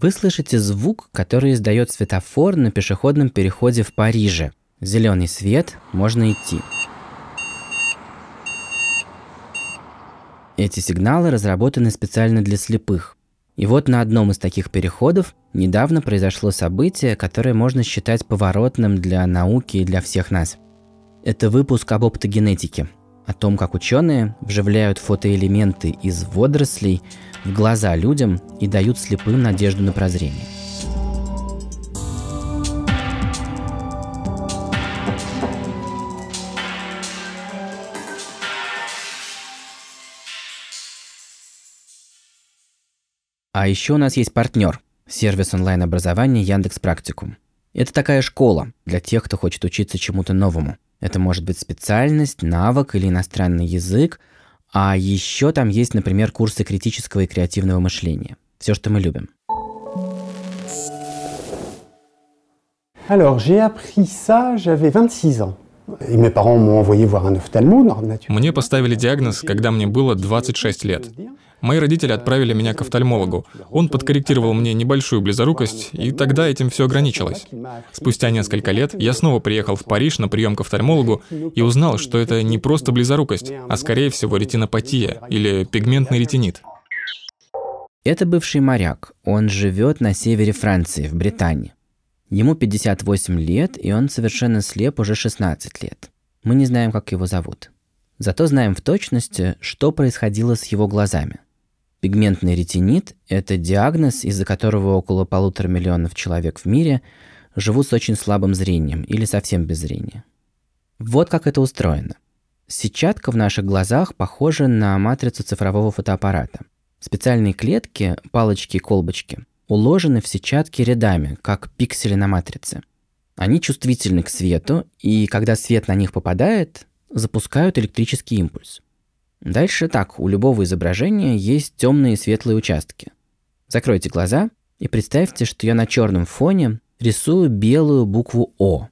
Вы слышите звук, который издает светофор на пешеходном переходе в Париже. Зеленый свет, можно идти. Эти сигналы разработаны специально для слепых. И вот на одном из таких переходов недавно произошло событие, которое можно считать поворотным для науки и для всех нас. Это выпуск об оптогенетике, о том, как ученые вживляют фотоэлементы из водорослей в глаза людям и дают слепым надежду на прозрение. А еще у нас есть партнер – сервис онлайн-образования Яндекс Практикум. Это такая школа для тех, кто хочет учиться чему-то новому. Это может быть специальность, навык или иностранный язык, а еще там есть, например, курсы критического и креативного мышления. Все, что мы любим. Alors, j'ai appris ça, j'avais 26 ans. Мне поставили диагноз, когда мне было 26 лет. Мои родители отправили меня к офтальмологу. Он подкорректировал мне небольшую близорукость, и тогда этим все ограничилось. Спустя несколько лет я снова приехал в Париж на прием к офтальмологу и узнал, что это не просто близорукость, а скорее всего ретинопатия или пигментный ретинит. Это бывший моряк. Он живет на севере Франции, в Британии. Ему 58 лет, и он совершенно слеп уже 16 лет. Мы не знаем, как его зовут. Зато знаем в точности, что происходило с его глазами. Пигментный ретинит – это диагноз, из-за которого около полутора миллионов человек в мире живут с очень слабым зрением или совсем без зрения. Вот как это устроено. Сетчатка в наших глазах похожа на матрицу цифрового фотоаппарата. Специальные клетки, палочки и колбочки уложены в сетчатке рядами, как пиксели на матрице. Они чувствительны к свету, и когда свет на них попадает, запускают электрический импульс – Дальше так, у любого изображения есть темные и светлые участки. Закройте глаза и представьте, что я на черном фоне рисую белую букву О.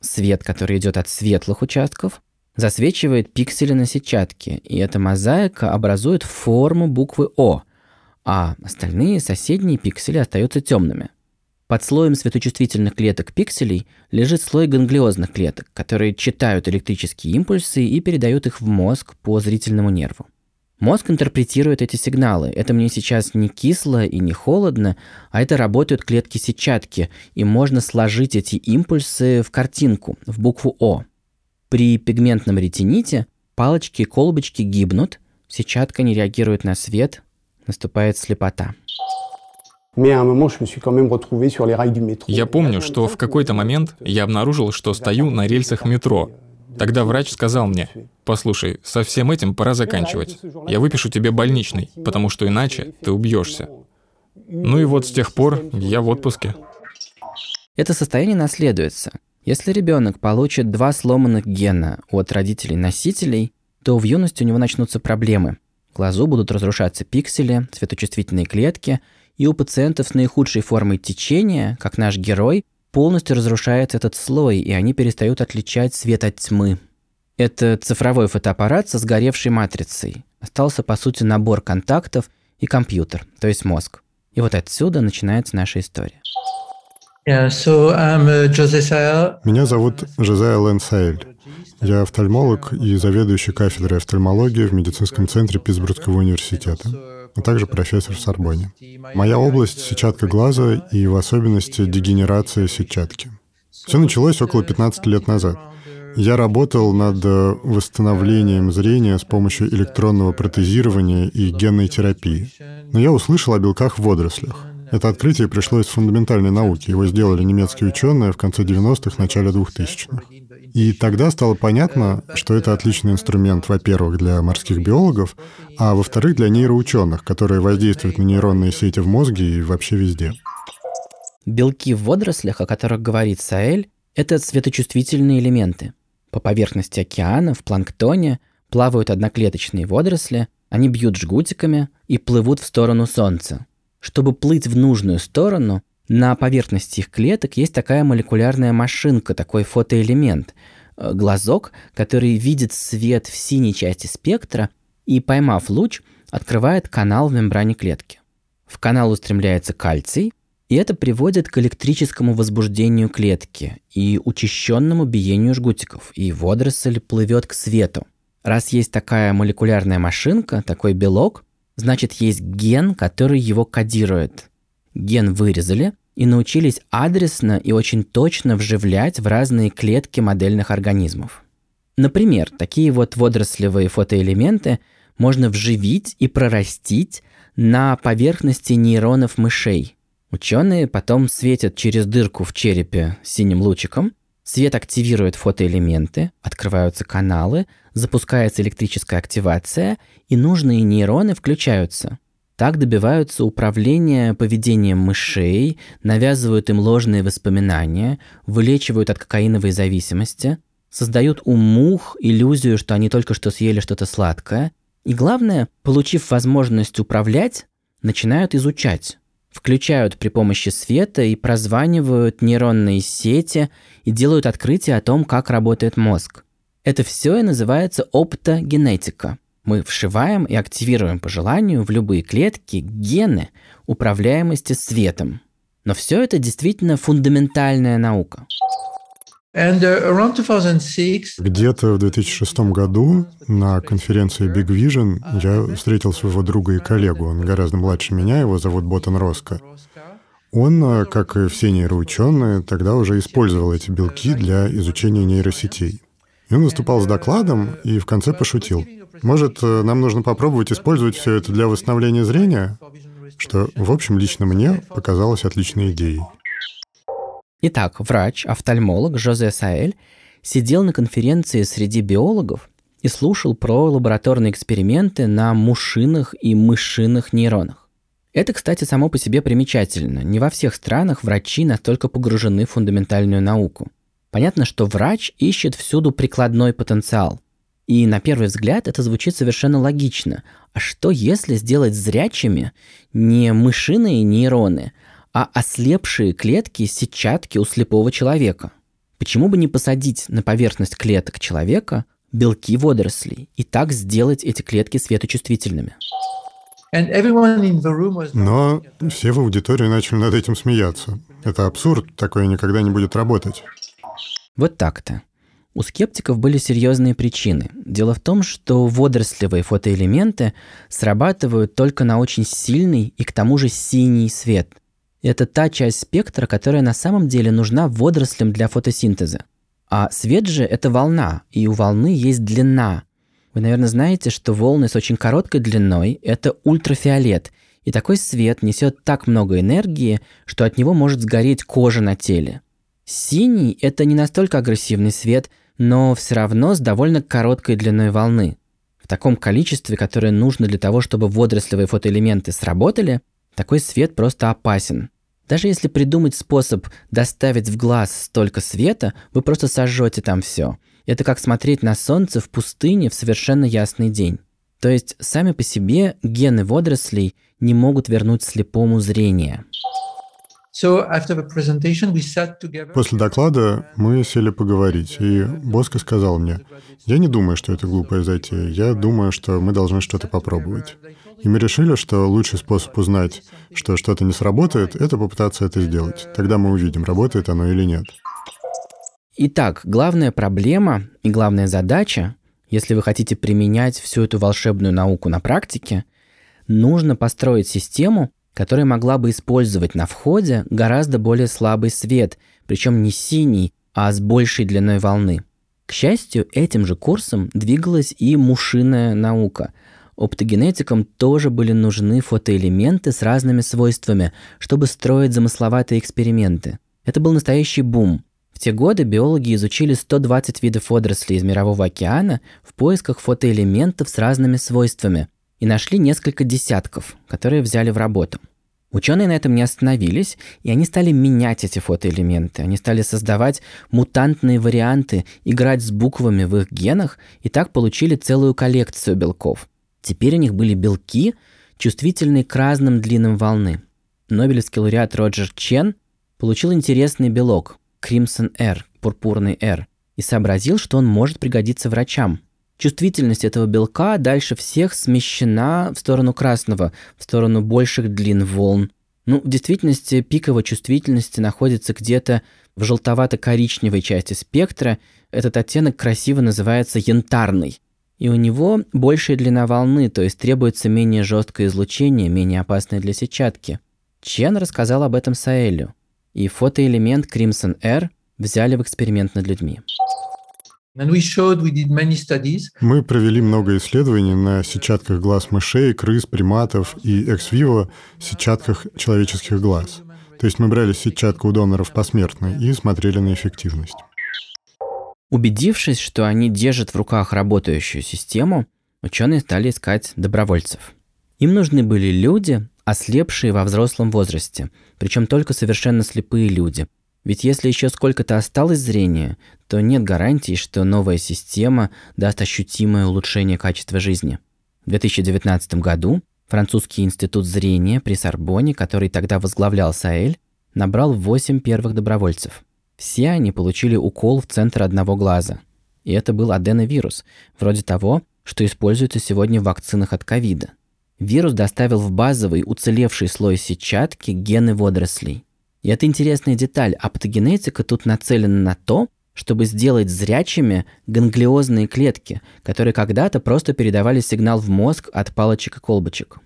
Свет, который идет от светлых участков, засвечивает пиксели на сетчатке, и эта мозаика образует форму буквы О, а остальные соседние пиксели остаются темными. Под слоем светочувствительных клеток пикселей лежит слой ганглиозных клеток, которые читают электрические импульсы и передают их в мозг по зрительному нерву. Мозг интерпретирует эти сигналы. Это мне сейчас не кисло и не холодно, а это работают клетки сетчатки, и можно сложить эти импульсы в картинку, в букву О. При пигментном ретините палочки и колбочки гибнут, сетчатка не реагирует на свет, наступает слепота. Я помню, что в какой-то момент я обнаружил, что стою на рельсах метро. Тогда врач сказал мне, послушай, со всем этим пора заканчивать. Я выпишу тебе больничный, потому что иначе ты убьешься. Ну и вот с тех пор я в отпуске. Это состояние наследуется. Если ребенок получит два сломанных гена от родителей-носителей, то в юности у него начнутся проблемы. В глазу будут разрушаться пиксели, светочувствительные клетки – и у пациентов с наихудшей формой течения, как наш герой, полностью разрушается этот слой, и они перестают отличать свет от тьмы. Это цифровой фотоаппарат со сгоревшей матрицей. Остался, по сути, набор контактов и компьютер, то есть мозг. И вот отсюда начинается наша история. Yeah, so uh, Меня зовут Жозея Лэнсаэль. Я офтальмолог и заведующий кафедрой офтальмологии в медицинском центре Питтсбургского университета а также профессор в Сорбоне. Моя область — сетчатка глаза и в особенности дегенерация сетчатки. Все началось около 15 лет назад. Я работал над восстановлением зрения с помощью электронного протезирования и генной терапии. Но я услышал о белках в водорослях. Это открытие пришло из фундаментальной науки. Его сделали немецкие ученые в конце 90-х, начале 2000-х. И тогда стало понятно, что это отличный инструмент, во-первых, для морских биологов, а во-вторых, для нейроученых, которые воздействуют на нейронные сети в мозге и вообще везде. Белки в водорослях, о которых говорит Саэль, это светочувствительные элементы. По поверхности океана, в планктоне, плавают одноклеточные водоросли, они бьют жгутиками и плывут в сторону Солнца. Чтобы плыть в нужную сторону, на поверхности их клеток есть такая молекулярная машинка, такой фотоэлемент, э, глазок, который видит свет в синей части спектра и, поймав луч, открывает канал в мембране клетки. В канал устремляется кальций, И это приводит к электрическому возбуждению клетки и учащенному биению жгутиков, и водоросль плывет к свету. Раз есть такая молекулярная машинка, такой белок, значит есть ген, который его кодирует. Ген вырезали и научились адресно и очень точно вживлять в разные клетки модельных организмов. Например, такие вот водорослевые фотоэлементы можно вживить и прорастить на поверхности нейронов мышей. Ученые потом светят через дырку в черепе синим лучиком, свет активирует фотоэлементы, открываются каналы, запускается электрическая активация, и нужные нейроны включаются. Так добиваются управления поведением мышей, навязывают им ложные воспоминания, вылечивают от кокаиновой зависимости, создают у мух иллюзию, что они только что съели что-то сладкое, и главное, получив возможность управлять, начинают изучать. Включают при помощи света и прозванивают нейронные сети и делают открытие о том, как работает мозг. Это все и называется оптогенетика. Мы вшиваем и активируем по желанию в любые клетки гены управляемости светом. Но все это действительно фундаментальная наука. Uh, Где-то в 2006 году на конференции Big Vision я встретил своего друга и коллегу. Он гораздо младше меня, его зовут Ботан Роско. Он, э, как и все нейроученые, тогда уже использовал эти белки для изучения нейросетей. И он выступал с докладом и в конце пошутил. Может, э, нам нужно попробовать использовать все это для восстановления зрения? Что, в общем, лично мне показалось отличной идеей. Итак, врач, офтальмолог Жозе Саэль сидел на конференции среди биологов и слушал про лабораторные эксперименты на мушиных и мышиных нейронах. Это, кстати, само по себе примечательно. Не во всех странах врачи настолько погружены в фундаментальную науку. Понятно, что врач ищет всюду прикладной потенциал. И на первый взгляд это звучит совершенно логично. А что если сделать зрячими не мышиные нейроны, а ослепшие клетки сетчатки у слепого человека. Почему бы не посадить на поверхность клеток человека белки водорослей и так сделать эти клетки светочувствительными? Но все в аудитории начали над этим смеяться. Это абсурд, такое никогда не будет работать. Вот так-то. У скептиков были серьезные причины. Дело в том, что водорослевые фотоэлементы срабатывают только на очень сильный и к тому же синий свет – это та часть спектра, которая на самом деле нужна водорослям для фотосинтеза. А свет же – это волна, и у волны есть длина. Вы, наверное, знаете, что волны с очень короткой длиной – это ультрафиолет, и такой свет несет так много энергии, что от него может сгореть кожа на теле. Синий – это не настолько агрессивный свет, но все равно с довольно короткой длиной волны. В таком количестве, которое нужно для того, чтобы водорослевые фотоэлементы сработали, такой свет просто опасен. Даже если придумать способ доставить в глаз столько света, вы просто сожжете там все. Это как смотреть на солнце в пустыне в совершенно ясный день. То есть сами по себе гены водорослей не могут вернуть слепому зрение. После доклада мы сели поговорить, и Боско сказал мне, «Я не думаю, что это глупая затея. Я думаю, что мы должны что-то попробовать». И мы решили, что лучший способ узнать, что что-то не сработает, это попытаться это сделать. Тогда мы увидим, работает оно или нет. Итак, главная проблема и главная задача, если вы хотите применять всю эту волшебную науку на практике, нужно построить систему, которая могла бы использовать на входе гораздо более слабый свет, причем не синий, а с большей длиной волны. К счастью, этим же курсом двигалась и мушиная наука. Оптогенетикам тоже были нужны фотоэлементы с разными свойствами, чтобы строить замысловатые эксперименты. Это был настоящий бум. В те годы биологи изучили 120 видов водорослей из Мирового океана в поисках фотоэлементов с разными свойствами – и нашли несколько десятков, которые взяли в работу. Ученые на этом не остановились, и они стали менять эти фотоэлементы. Они стали создавать мутантные варианты, играть с буквами в их генах, и так получили целую коллекцию белков. Теперь у них были белки, чувствительные к разным длинам волны. Нобелевский лауреат Роджер Чен получил интересный белок – Crimson R, пурпурный R, и сообразил, что он может пригодиться врачам – чувствительность этого белка дальше всех смещена в сторону красного, в сторону больших длин волн. Ну, в действительности пик его чувствительности находится где-то в желтовато-коричневой части спектра. Этот оттенок красиво называется янтарный. И у него большая длина волны, то есть требуется менее жесткое излучение, менее опасное для сетчатки. Чен рассказал об этом Саэлю. И фотоэлемент Crimson R взяли в эксперимент над людьми. Мы провели много исследований на сетчатках глаз мышей, крыс, приматов и экс-виво сетчатках человеческих глаз. То есть мы брали сетчатку у доноров посмертно и смотрели на эффективность. Убедившись, что они держат в руках работающую систему, ученые стали искать добровольцев. Им нужны были люди, ослепшие во взрослом возрасте, причем только совершенно слепые люди, ведь если еще сколько-то осталось зрения, то нет гарантии, что новая система даст ощутимое улучшение качества жизни. В 2019 году французский институт зрения при Сорбоне, который тогда возглавлял Саэль, набрал 8 первых добровольцев. Все они получили укол в центр одного глаза. И это был аденовирус, вроде того, что используется сегодня в вакцинах от ковида. Вирус доставил в базовый уцелевший слой сетчатки гены водорослей – и это интересная деталь. Аптогенетика тут нацелена на то, чтобы сделать зрячими ганглиозные клетки, которые когда-то просто передавали сигнал в мозг от палочек и колбочек.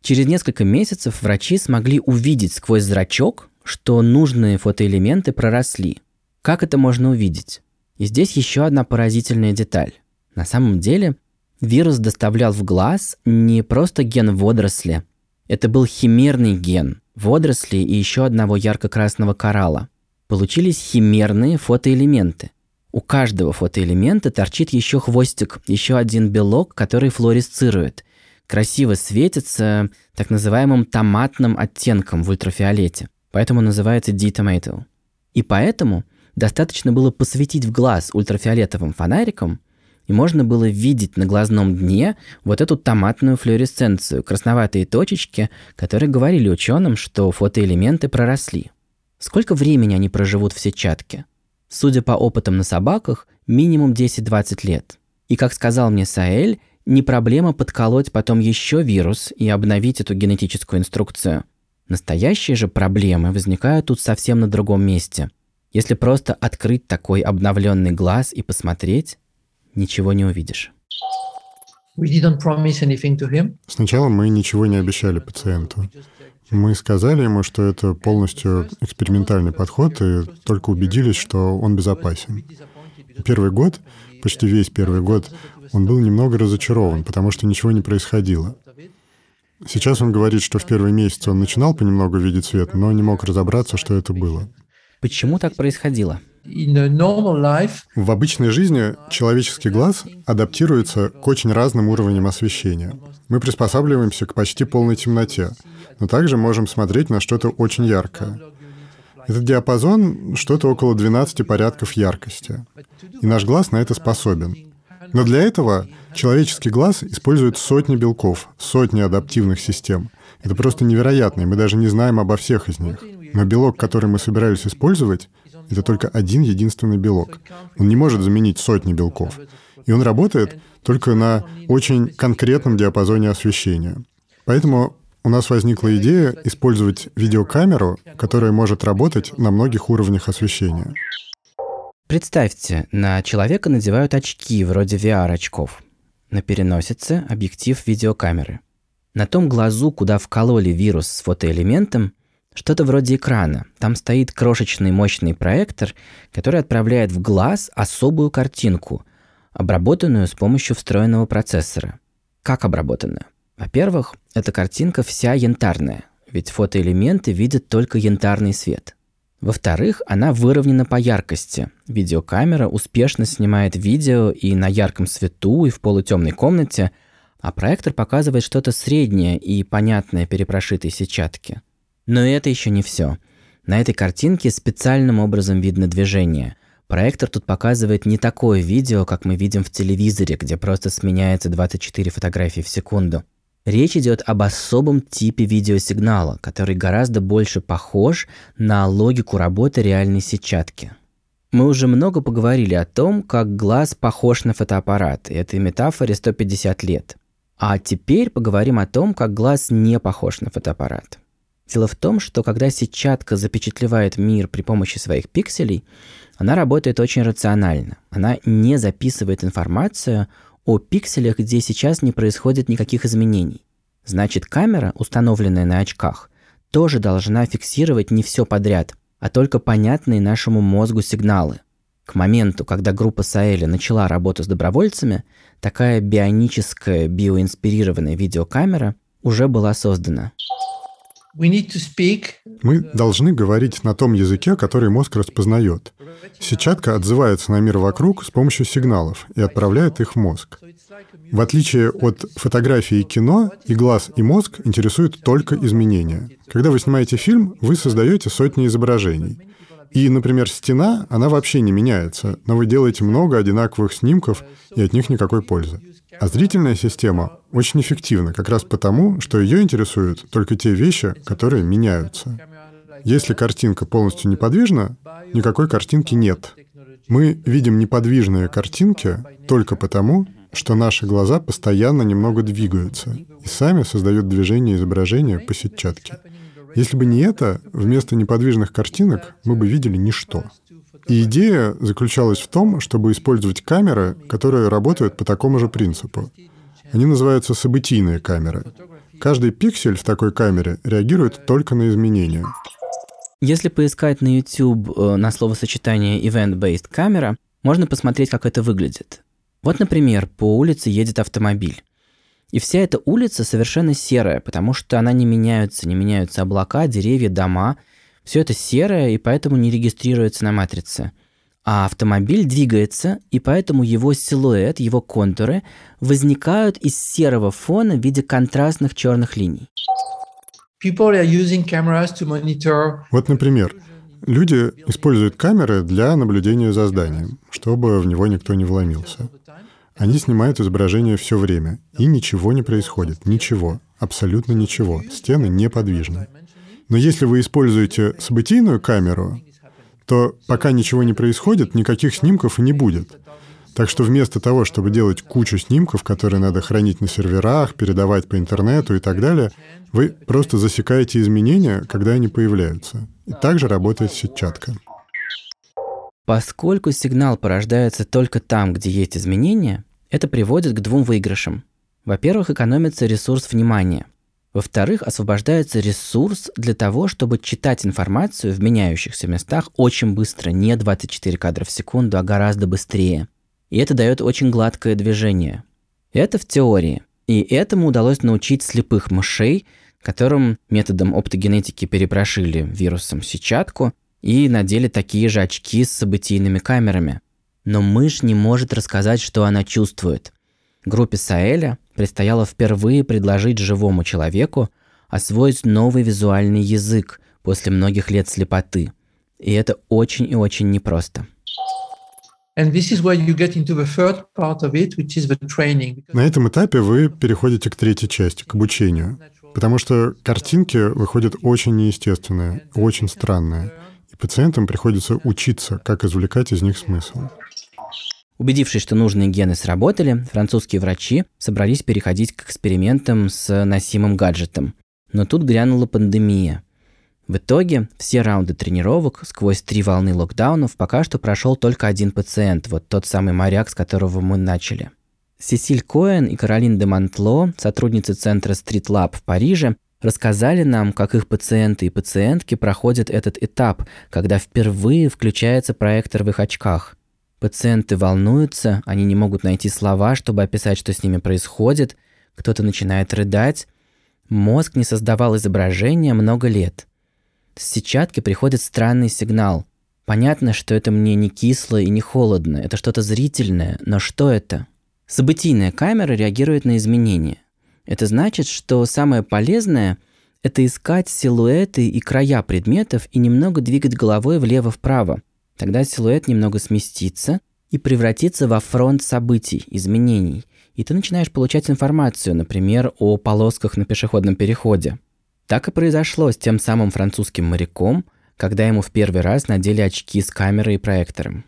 Через несколько месяцев врачи смогли увидеть сквозь зрачок, что нужные фотоэлементы проросли. Как это можно увидеть? И здесь еще одна поразительная деталь. На самом деле, вирус доставлял в глаз не просто ген водоросли, это был химерный ген – водорослей и еще одного ярко-красного коралла. Получились химерные фотоэлементы. У каждого фотоэлемента торчит еще хвостик, еще один белок, который флуоресцирует. Красиво светится так называемым томатным оттенком в ультрафиолете. Поэтому называется D-tomato. И поэтому достаточно было посветить в глаз ультрафиолетовым фонариком, и можно было видеть на глазном дне вот эту томатную флуоресценцию, красноватые точечки, которые говорили ученым, что фотоэлементы проросли. Сколько времени они проживут в сетчатке? Судя по опытам на собаках, минимум 10-20 лет. И как сказал мне Саэль, не проблема подколоть потом еще вирус и обновить эту генетическую инструкцию. Настоящие же проблемы возникают тут совсем на другом месте. Если просто открыть такой обновленный глаз и посмотреть, ничего не увидишь. Сначала мы ничего не обещали пациенту. Мы сказали ему, что это полностью экспериментальный подход, и только убедились, что он безопасен. Первый год, почти весь первый год, он был немного разочарован, потому что ничего не происходило. Сейчас он говорит, что в первый месяц он начинал понемногу видеть свет, но не мог разобраться, что это было. Почему так происходило? В обычной жизни человеческий глаз адаптируется к очень разным уровням освещения. Мы приспосабливаемся к почти полной темноте, но также можем смотреть на что-то очень яркое. Этот диапазон — что-то около 12 порядков яркости. И наш глаз на это способен. Но для этого человеческий глаз использует сотни белков, сотни адаптивных систем. Это просто невероятно, и мы даже не знаем обо всех из них. Но белок, который мы собирались использовать, это только один единственный белок. Он не может заменить сотни белков. И он работает только на очень конкретном диапазоне освещения. Поэтому у нас возникла идея использовать видеокамеру, которая может работать на многих уровнях освещения. Представьте, на человека надевают очки вроде VR-очков. На переносице объектив видеокамеры. На том глазу, куда вкололи вирус с фотоэлементом, что-то вроде экрана. Там стоит крошечный мощный проектор, который отправляет в глаз особую картинку, обработанную с помощью встроенного процессора. Как обработанную? Во-первых, эта картинка вся янтарная, ведь фотоэлементы видят только янтарный свет. Во-вторых, она выровнена по яркости. Видеокамера успешно снимает видео и на ярком свету, и в полутемной комнате, а проектор показывает что-то среднее и понятное перепрошитой сетчатке. Но это еще не все. На этой картинке специальным образом видно движение. Проектор тут показывает не такое видео, как мы видим в телевизоре, где просто сменяется 24 фотографии в секунду. Речь идет об особом типе видеосигнала, который гораздо больше похож на логику работы реальной сетчатки. Мы уже много поговорили о том, как глаз похож на фотоаппарат, и этой метафоре 150 лет. А теперь поговорим о том, как глаз не похож на фотоаппарат. Дело в том, что когда сетчатка запечатлевает мир при помощи своих пикселей, она работает очень рационально. Она не записывает информацию о пикселях, где сейчас не происходит никаких изменений. Значит, камера, установленная на очках, тоже должна фиксировать не все подряд, а только понятные нашему мозгу сигналы. К моменту, когда группа Саэля начала работу с добровольцами, такая бионическая, биоинспирированная видеокамера уже была создана. Мы должны говорить на том языке, который мозг распознает. Сетчатка отзывается на мир вокруг с помощью сигналов и отправляет их в мозг. В отличие от фотографии и кино, и глаз, и мозг интересуют только изменения. Когда вы снимаете фильм, вы создаете сотни изображений. И, например, стена, она вообще не меняется, но вы делаете много одинаковых снимков, и от них никакой пользы. А зрительная система очень эффективна как раз потому, что ее интересуют только те вещи, которые меняются. Если картинка полностью неподвижна, никакой картинки нет. Мы видим неподвижные картинки только потому, что наши глаза постоянно немного двигаются и сами создают движение изображения по сетчатке. Если бы не это, вместо неподвижных картинок мы бы видели ничто. И идея заключалась в том, чтобы использовать камеры, которые работают по такому же принципу. Они называются событийные камеры. Каждый пиксель в такой камере реагирует только на изменения. Если поискать на YouTube э, на словосочетание event-based камера, можно посмотреть, как это выглядит. Вот, например, по улице едет автомобиль. И вся эта улица совершенно серая, потому что она не меняется, не меняются облака, деревья, дома – все это серое, и поэтому не регистрируется на матрице. А автомобиль двигается, и поэтому его силуэт, его контуры возникают из серого фона в виде контрастных черных линий. Вот, например, люди используют камеры для наблюдения за зданием, чтобы в него никто не вломился. Они снимают изображение все время, и ничего не происходит, ничего, абсолютно ничего, стены неподвижны. Но если вы используете событийную камеру, то пока ничего не происходит, никаких снимков и не будет. Так что вместо того, чтобы делать кучу снимков, которые надо хранить на серверах, передавать по интернету и так далее, вы просто засекаете изменения, когда они появляются. И также работает сетчатка. Поскольку сигнал порождается только там, где есть изменения, это приводит к двум выигрышам. Во-первых, экономится ресурс внимания – во-вторых, освобождается ресурс для того, чтобы читать информацию в меняющихся местах очень быстро, не 24 кадра в секунду, а гораздо быстрее. И это дает очень гладкое движение. Это в теории. И этому удалось научить слепых мышей, которым методом оптогенетики перепрошили вирусом сетчатку и надели такие же очки с событийными камерами. Но мышь не может рассказать, что она чувствует. Группе Саэля предстояло впервые предложить живому человеку освоить новый визуальный язык после многих лет слепоты. И это очень и очень непросто. На этом этапе вы переходите к третьей части, к обучению. Потому что картинки выходят очень неестественные, очень странные. И пациентам приходится учиться, как извлекать из них смысл. Убедившись, что нужные гены сработали, французские врачи собрались переходить к экспериментам с носимым гаджетом. Но тут грянула пандемия. В итоге все раунды тренировок сквозь три волны локдаунов пока что прошел только один пациент, вот тот самый моряк, с которого мы начали. Сесиль Коэн и Каролин де Монтло, сотрудницы центра Street Lab в Париже, рассказали нам, как их пациенты и пациентки проходят этот этап, когда впервые включается проектор в их очках. Пациенты волнуются, они не могут найти слова, чтобы описать, что с ними происходит, кто-то начинает рыдать. Мозг не создавал изображения много лет. С сетчатки приходит странный сигнал. Понятно, что это мне не кисло и не холодно, это что-то зрительное, но что это? Событийная камера реагирует на изменения. Это значит, что самое полезное – это искать силуэты и края предметов и немного двигать головой влево-вправо, Тогда силуэт немного сместится и превратится во фронт событий, изменений. И ты начинаешь получать информацию, например, о полосках на пешеходном переходе. Так и произошло с тем самым французским моряком, когда ему в первый раз надели очки с камерой и проектором.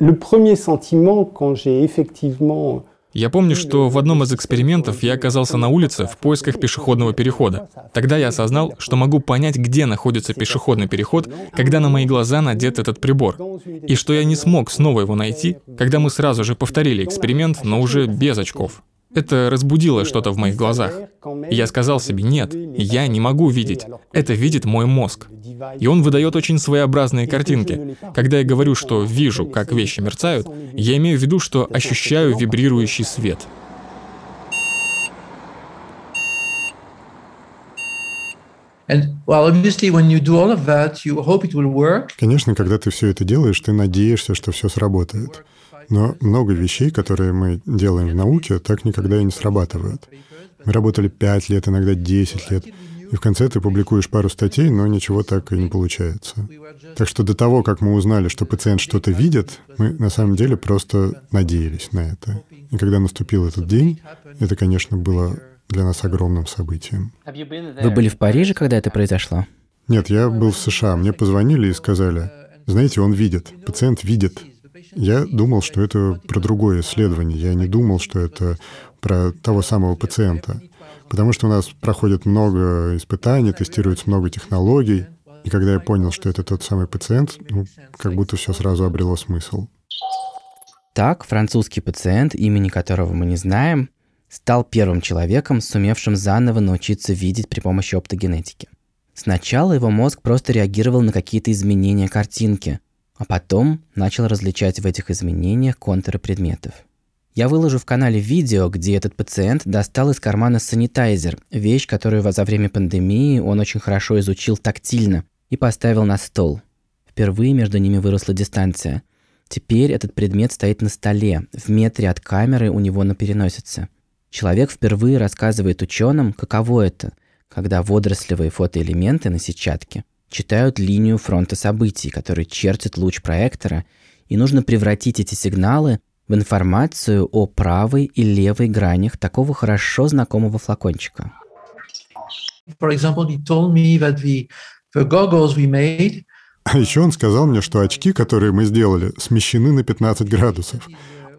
Le premier sentiment, quand j'ai effectivement Я помню, что в одном из экспериментов я оказался на улице в поисках пешеходного перехода. Тогда я осознал, что могу понять, где находится пешеходный переход, когда на мои глаза надет этот прибор. И что я не смог снова его найти, когда мы сразу же повторили эксперимент, но уже без очков. Это разбудило что-то в моих глазах. И я сказал себе, нет, я не могу видеть. Это видит мой мозг. И он выдает очень своеобразные картинки. Когда я говорю, что вижу, как вещи мерцают, я имею в виду, что ощущаю вибрирующий свет. Конечно, когда ты все это делаешь, ты надеешься, что все сработает. Но много вещей, которые мы делаем в науке, так никогда и не срабатывают. Мы работали 5 лет, иногда 10 лет, и в конце ты публикуешь пару статей, но ничего так и не получается. Так что до того, как мы узнали, что пациент что-то видит, мы на самом деле просто надеялись на это. И когда наступил этот день, это, конечно, было для нас огромным событием. Вы были в Париже, когда это произошло? Нет, я был в США. Мне позвонили и сказали, знаете, он видит, пациент видит. Я думал, что это про другое исследование. Я не думал, что это про того самого пациента. Потому что у нас проходит много испытаний, тестируется много технологий. И когда я понял, что это тот самый пациент, ну, как будто все сразу обрело смысл. Так, французский пациент, имени которого мы не знаем, стал первым человеком, сумевшим заново научиться видеть при помощи оптогенетики. Сначала его мозг просто реагировал на какие-то изменения картинки, а потом начал различать в этих изменениях контуры предметов. Я выложу в канале видео, где этот пациент достал из кармана санитайзер, вещь, которую за время пандемии он очень хорошо изучил тактильно и поставил на стол. Впервые между ними выросла дистанция. Теперь этот предмет стоит на столе, в метре от камеры у него на переносице. Человек впервые рассказывает ученым, каково это, когда водорослевые фотоэлементы на сетчатке читают линию фронта событий, который чертит луч проектора, и нужно превратить эти сигналы в информацию о правой и левой гранях такого хорошо знакомого флакончика. А еще он сказал мне, что очки, которые мы сделали, смещены на 15 градусов.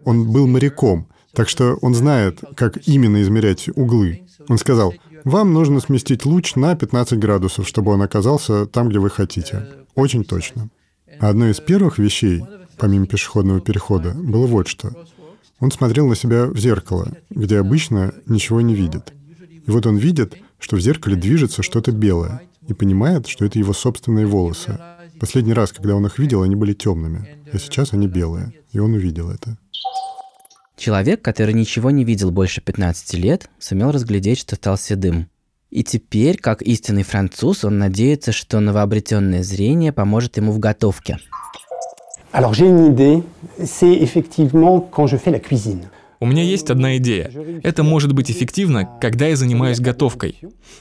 Он был моряком, так что он знает, как именно измерять углы. Он сказал, вам нужно сместить луч на 15 градусов, чтобы он оказался там, где вы хотите. Очень точно. Одной из первых вещей, помимо пешеходного перехода, было вот что. Он смотрел на себя в зеркало, где обычно ничего не видит. И вот он видит, что в зеркале движется что-то белое, и понимает, что это его собственные волосы. Последний раз, когда он их видел, они были темными, а сейчас они белые, и он увидел это. Человек, который ничего не видел больше 15 лет, сумел разглядеть, что стал седым. И теперь, как истинный француз, он надеется, что новообретенное зрение поможет ему в готовке. Alors j'ai une idée, c'est effectivement quand je fais la cuisine. У меня есть одна идея. Это может быть эффективно, когда я занимаюсь готовкой.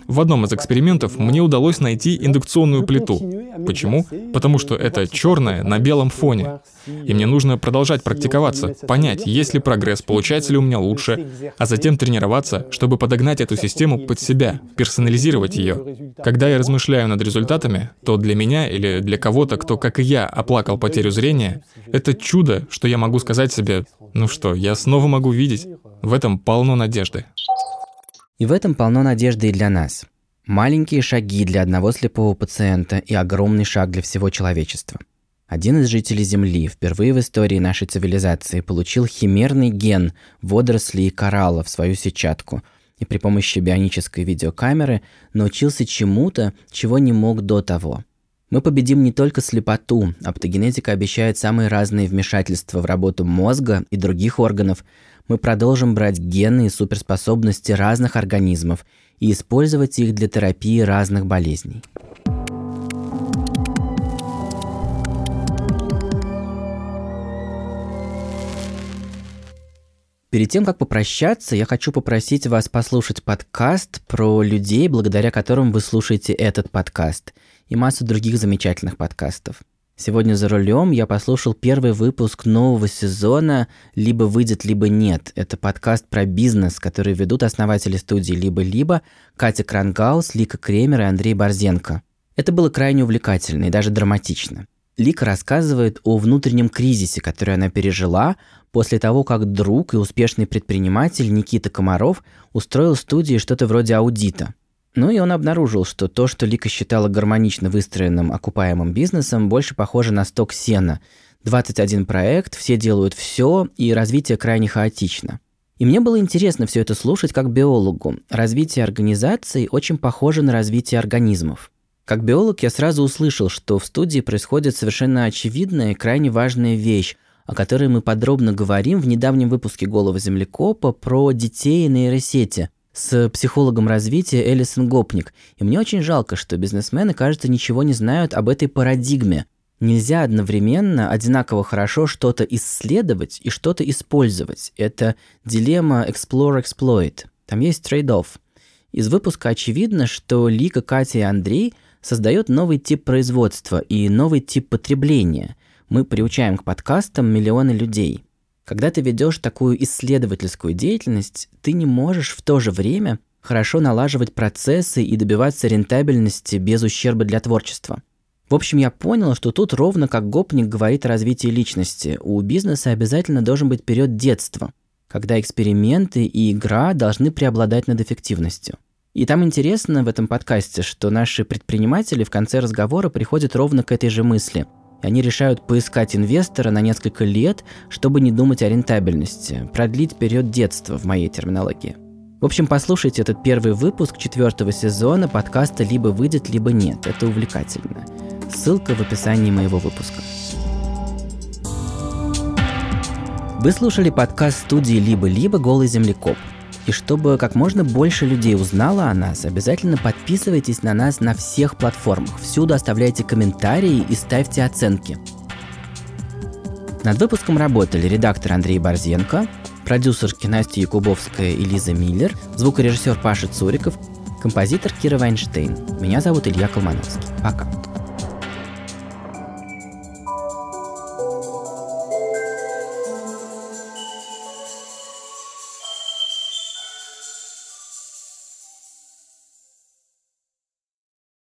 В одном из экспериментов мне удалось найти индукционную плиту. Почему? Потому что это черное на белом фоне. И мне нужно продолжать практиковаться, понять, есть ли прогресс, получается ли у меня лучше, а затем тренироваться, чтобы подогнать эту систему под себя, персонализировать ее. Когда я размышляю над результатами, то для меня или для кого-то, кто, как и я, оплакал потерю зрения, это чудо, что я могу сказать себе, ну что, я снова могу видеть. В этом полно надежды. И в этом полно надежды и для нас. Маленькие шаги для одного слепого пациента и огромный шаг для всего человечества – один из жителей Земли впервые в истории нашей цивилизации получил химерный ген водорослей и коралла в свою сетчатку и при помощи бионической видеокамеры научился чему-то, чего не мог до того. Мы победим не только слепоту, оптогенетика обещает самые разные вмешательства в работу мозга и других органов. Мы продолжим брать гены и суперспособности разных организмов и использовать их для терапии разных болезней. Перед тем, как попрощаться, я хочу попросить вас послушать подкаст про людей, благодаря которым вы слушаете этот подкаст, и массу других замечательных подкастов. Сегодня за рулем я послушал первый выпуск нового сезона «Либо выйдет, либо нет». Это подкаст про бизнес, который ведут основатели студии «Либо-либо» Катя Крангаус, Лика Кремер и Андрей Борзенко. Это было крайне увлекательно и даже драматично. Лика рассказывает о внутреннем кризисе, который она пережила после того, как друг и успешный предприниматель Никита Комаров устроил студии что-то вроде аудита. Ну и он обнаружил, что то, что Лика считала гармонично выстроенным окупаемым бизнесом, больше похоже на сток сена. 21 проект, все делают все, и развитие крайне хаотично. И мне было интересно все это слушать как биологу. Развитие организаций очень похоже на развитие организмов. Как биолог я сразу услышал, что в студии происходит совершенно очевидная и крайне важная вещь, о которой мы подробно говорим в недавнем выпуске «Голого землекопа» про детей и нейросети с психологом развития Элисон Гопник. И мне очень жалко, что бизнесмены, кажется, ничего не знают об этой парадигме. Нельзя одновременно одинаково хорошо что-то исследовать и что-то использовать. Это дилемма explore-exploit. Там есть trade-off. Из выпуска очевидно, что Лика, Катя и Андрей – создает новый тип производства и новый тип потребления. Мы приучаем к подкастам миллионы людей. Когда ты ведешь такую исследовательскую деятельность, ты не можешь в то же время хорошо налаживать процессы и добиваться рентабельности без ущерба для творчества. В общем, я понял, что тут ровно как гопник говорит о развитии личности. У бизнеса обязательно должен быть период детства, когда эксперименты и игра должны преобладать над эффективностью. И там интересно в этом подкасте, что наши предприниматели в конце разговора приходят ровно к этой же мысли. Они решают поискать инвестора на несколько лет, чтобы не думать о рентабельности, продлить период детства в моей терминологии. В общем, послушайте этот первый выпуск четвертого сезона подкаста «Либо выйдет, либо нет». Это увлекательно. Ссылка в описании моего выпуска. Вы слушали подкаст студии «Либо-либо. Голый землекоп». И чтобы как можно больше людей узнало о нас, обязательно подписывайтесь на нас на всех платформах. Всюду оставляйте комментарии и ставьте оценки. Над выпуском работали редактор Андрей Борзенко, продюсерки Настя Якубовская и Лиза Миллер, звукорежиссер Паша Цуриков, композитор Кира Вайнштейн. Меня зовут Илья Колмановский. Пока.